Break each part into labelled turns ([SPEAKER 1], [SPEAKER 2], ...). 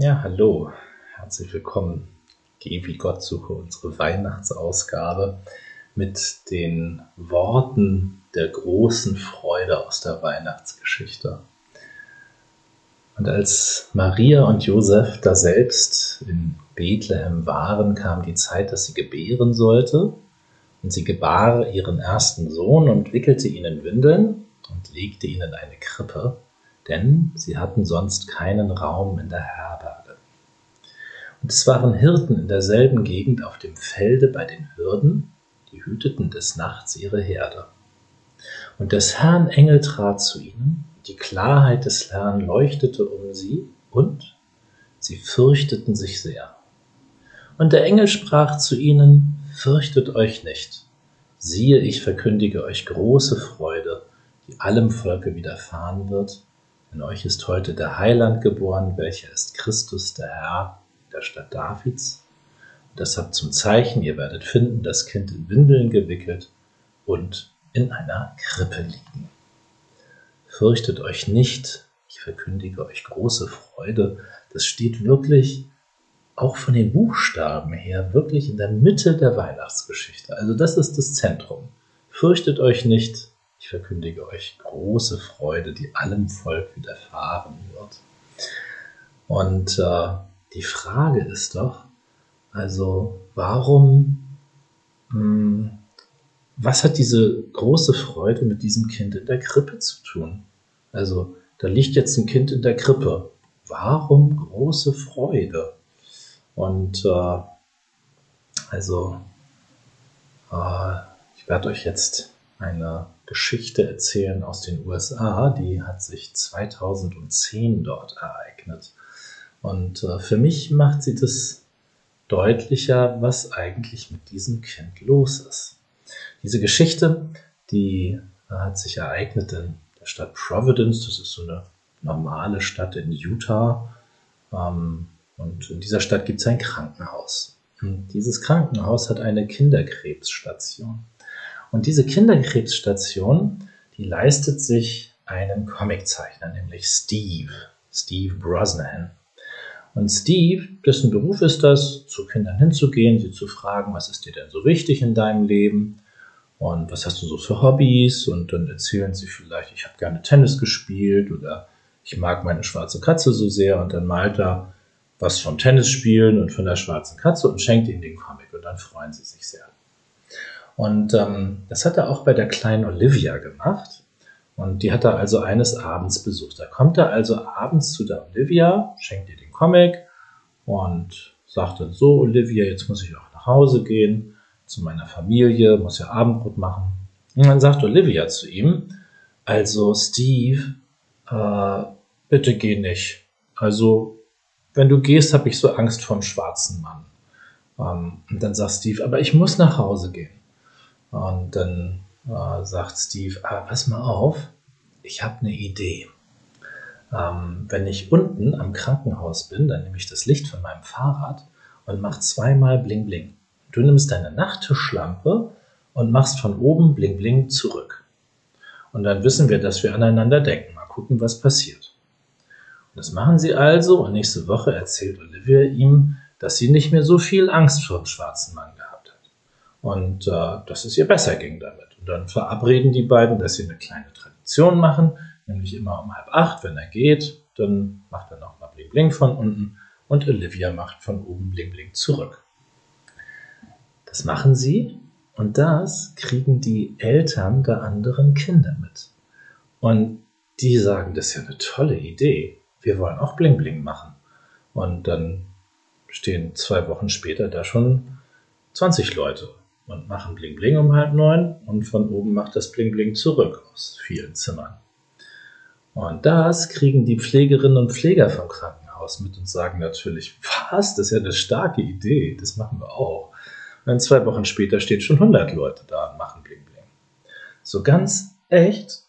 [SPEAKER 1] Ja, hallo, herzlich willkommen. Geh wie Gott suche unsere Weihnachtsausgabe mit den Worten der großen Freude aus der Weihnachtsgeschichte. Und als Maria und Josef da selbst in Bethlehem waren, kam die Zeit, dass sie gebären sollte. Und sie gebar ihren ersten Sohn und wickelte ihn in Windeln und legte ihn in eine Krippe, denn sie hatten sonst keinen Raum in der Herberge. Und es waren Hirten in derselben Gegend auf dem Felde bei den Hürden, die hüteten des Nachts ihre Herde. Und des Herrn Engel trat zu ihnen, die Klarheit des Herrn leuchtete um sie, und sie fürchteten sich sehr. Und der Engel sprach zu ihnen, Fürchtet euch nicht. Siehe, ich verkündige euch große Freude, die allem Volke widerfahren wird. Denn euch ist heute der Heiland geboren, welcher ist Christus, der Herr, in der Stadt Davids. Und deshalb zum Zeichen, ihr werdet finden, das Kind in Windeln gewickelt und in einer Krippe liegen. Fürchtet euch nicht, ich verkündige euch große Freude. Das steht wirklich auch von den Buchstaben her wirklich in der Mitte der Weihnachtsgeschichte. Also das ist das Zentrum. Fürchtet euch nicht, ich verkündige euch große Freude, die allem Volk widerfahren wird. Und äh, die Frage ist doch, also warum, mh, hm, was hat diese große Freude mit diesem Kind in der Krippe zu tun? Also da liegt jetzt ein Kind in der Krippe. Warum große Freude? Und äh, also, äh, ich werde euch jetzt eine Geschichte erzählen aus den USA, die hat sich 2010 dort ereignet. Und äh, für mich macht sie das deutlicher, was eigentlich mit diesem Kind los ist. Diese Geschichte, die äh, hat sich ereignet in der Stadt Providence, das ist so eine normale Stadt in Utah. Ähm, und in dieser Stadt gibt es ein Krankenhaus. Und dieses Krankenhaus hat eine Kinderkrebsstation. Und diese Kinderkrebsstation, die leistet sich einen Comiczeichner, nämlich Steve, Steve Brosnan. Und Steve, dessen Beruf ist das, zu Kindern hinzugehen, sie zu fragen, was ist dir denn so wichtig in deinem Leben und was hast du so für Hobbys und dann erzählen sie vielleicht, ich habe gerne Tennis gespielt oder ich mag meine schwarze Katze so sehr und dann malt er was vom Tennis spielen und von der schwarzen Katze und schenkt ihnen den Comic und dann freuen sie sich sehr. Und ähm, das hat er auch bei der kleinen Olivia gemacht. Und die hat er also eines Abends besucht. Da kommt er also abends zu der Olivia, schenkt ihr den Comic und sagt dann so, Olivia, jetzt muss ich auch nach Hause gehen, zu meiner Familie, muss ja Abendbrot machen. Und dann sagt Olivia zu ihm, also Steve, äh, bitte geh nicht. Also wenn du gehst, habe ich so Angst vom schwarzen Mann. Ähm, und dann sagt Steve, aber ich muss nach Hause gehen. Und dann äh, sagt Steve, ah, pass mal auf, ich habe eine Idee. Ähm, wenn ich unten am Krankenhaus bin, dann nehme ich das Licht von meinem Fahrrad und mache zweimal Bling Bling. Du nimmst deine Nachttischlampe und machst von oben Bling Bling zurück. Und dann wissen wir, dass wir aneinander denken. Mal gucken, was passiert. Das machen sie also und nächste Woche erzählt Olivia ihm, dass sie nicht mehr so viel Angst vor dem schwarzen Mann hat. Und äh, dass es ihr besser ging damit. Und dann verabreden die beiden, dass sie eine kleine Tradition machen, nämlich immer um halb acht, wenn er geht, dann macht er nochmal Bling Bling von unten und Olivia macht von oben Bling Bling zurück. Das machen sie und das kriegen die Eltern der anderen Kinder mit. Und die sagen, das ist ja eine tolle Idee wir wollen auch Bling Bling machen. Und dann stehen zwei Wochen später da schon 20 Leute und machen Bling Bling um halb neun und von oben macht das Bling Bling zurück aus vielen Zimmern. Und das kriegen die Pflegerinnen und Pfleger vom Krankenhaus mit und sagen natürlich, was, das ist ja eine starke Idee, das machen wir auch. Und zwei Wochen später stehen schon 100 Leute da und machen Bling Bling. So ganz echt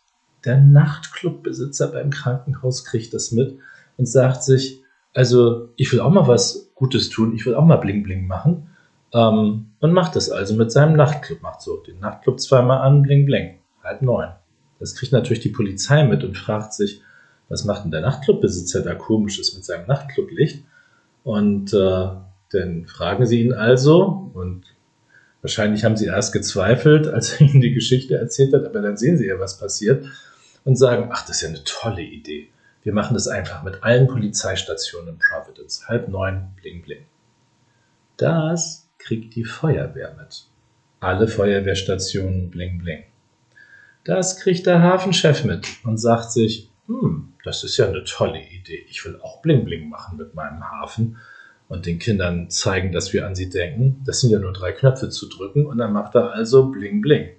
[SPEAKER 1] der Nachtclubbesitzer beim Krankenhaus kriegt das mit und sagt sich, also ich will auch mal was Gutes tun, ich will auch mal Bling Bling machen ähm, und macht das also mit seinem Nachtclub, macht so den Nachtclub zweimal an, Bling Bling, halb neun. Das kriegt natürlich die Polizei mit und fragt sich, was macht denn der Nachtclubbesitzer da komisches mit seinem Nachtclublicht? Und äh, dann fragen sie ihn also und wahrscheinlich haben sie erst gezweifelt, als er ihnen die Geschichte erzählt hat, aber dann sehen sie ja, was passiert und sagen, ach, das ist ja eine tolle Idee. Wir machen das einfach mit allen Polizeistationen in Providence. Halb neun, bling, bling. Das kriegt die Feuerwehr mit. Alle Feuerwehrstationen, bling, bling. Das kriegt der Hafenchef mit und sagt sich, hm, das ist ja eine tolle Idee. Ich will auch bling, bling machen mit meinem Hafen und den Kindern zeigen, dass wir an sie denken. Das sind ja nur drei Knöpfe zu drücken und dann macht er also bling, bling.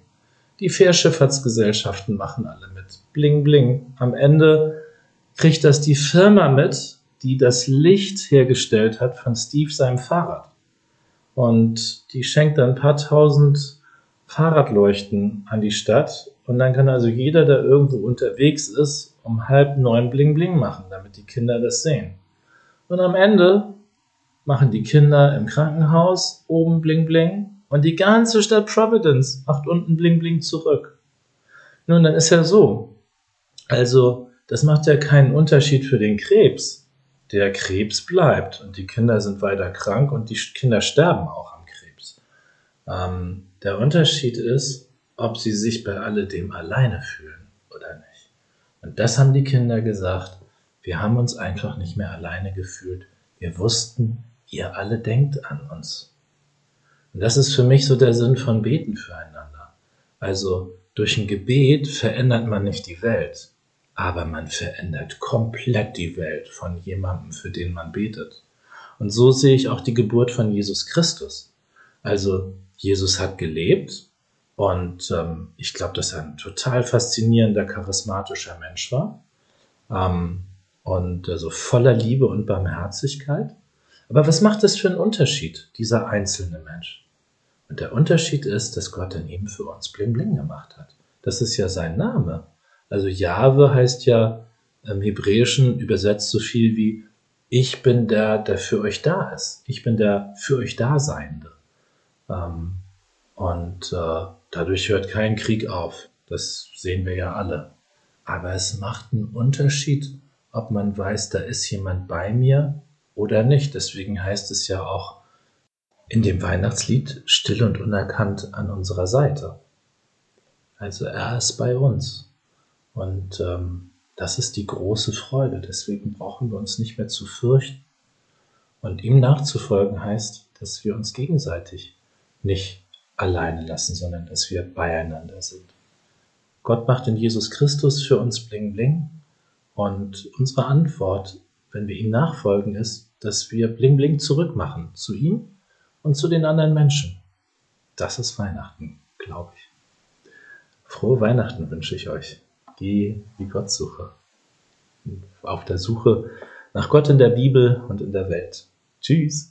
[SPEAKER 1] Die Fährschifffahrtsgesellschaften machen alle mit. Bling, bling. Am Ende kriegt das die Firma mit, die das Licht hergestellt hat von Steve seinem Fahrrad. Und die schenkt dann ein paar tausend Fahrradleuchten an die Stadt. Und dann kann also jeder, der irgendwo unterwegs ist, um halb neun Bling Bling machen, damit die Kinder das sehen. Und am Ende machen die Kinder im Krankenhaus oben Bling Bling und die ganze Stadt Providence macht unten Bling Bling zurück. Nun, dann ist ja so. Also, das macht ja keinen Unterschied für den Krebs. Der Krebs bleibt und die Kinder sind weiter krank und die Kinder sterben auch am Krebs. Ähm, der Unterschied ist, ob sie sich bei alledem alleine fühlen oder nicht. Und das haben die Kinder gesagt. Wir haben uns einfach nicht mehr alleine gefühlt. Wir wussten, ihr alle denkt an uns. Und das ist für mich so der Sinn von Beten füreinander. Also durch ein Gebet verändert man nicht die Welt, aber man verändert komplett die Welt von jemandem, für den man betet. Und so sehe ich auch die Geburt von Jesus Christus. Also Jesus hat gelebt und ähm, ich glaube, dass er ein total faszinierender, charismatischer Mensch war ähm, und also voller Liebe und Barmherzigkeit. Aber was macht das für einen Unterschied, dieser einzelne Mensch? Und der Unterschied ist, dass Gott in ihm für uns Bling Bling gemacht hat. Das ist ja sein Name. Also Jahwe heißt ja im Hebräischen übersetzt so viel wie ich bin der, der für euch da ist. Ich bin der für euch Daseinende. Ähm, und äh, dadurch hört kein Krieg auf. Das sehen wir ja alle. Aber es macht einen Unterschied, ob man weiß, da ist jemand bei mir oder nicht. Deswegen heißt es ja auch in dem Weihnachtslied still und unerkannt an unserer Seite. Also er ist bei uns. Und ähm, das ist die große Freude. Deswegen brauchen wir uns nicht mehr zu fürchten. Und ihm nachzufolgen heißt, dass wir uns gegenseitig nicht alleine lassen, sondern dass wir beieinander sind. Gott macht in Jesus Christus für uns Bling Bling. Und unsere Antwort wenn wir ihm nachfolgen, ist, dass wir bling bling zurückmachen zu ihm und zu den anderen Menschen. Das ist Weihnachten, glaube ich. Frohe Weihnachten wünsche ich euch. Geh wie Gott suche. Auf der Suche nach Gott in der Bibel und in der Welt. Tschüss.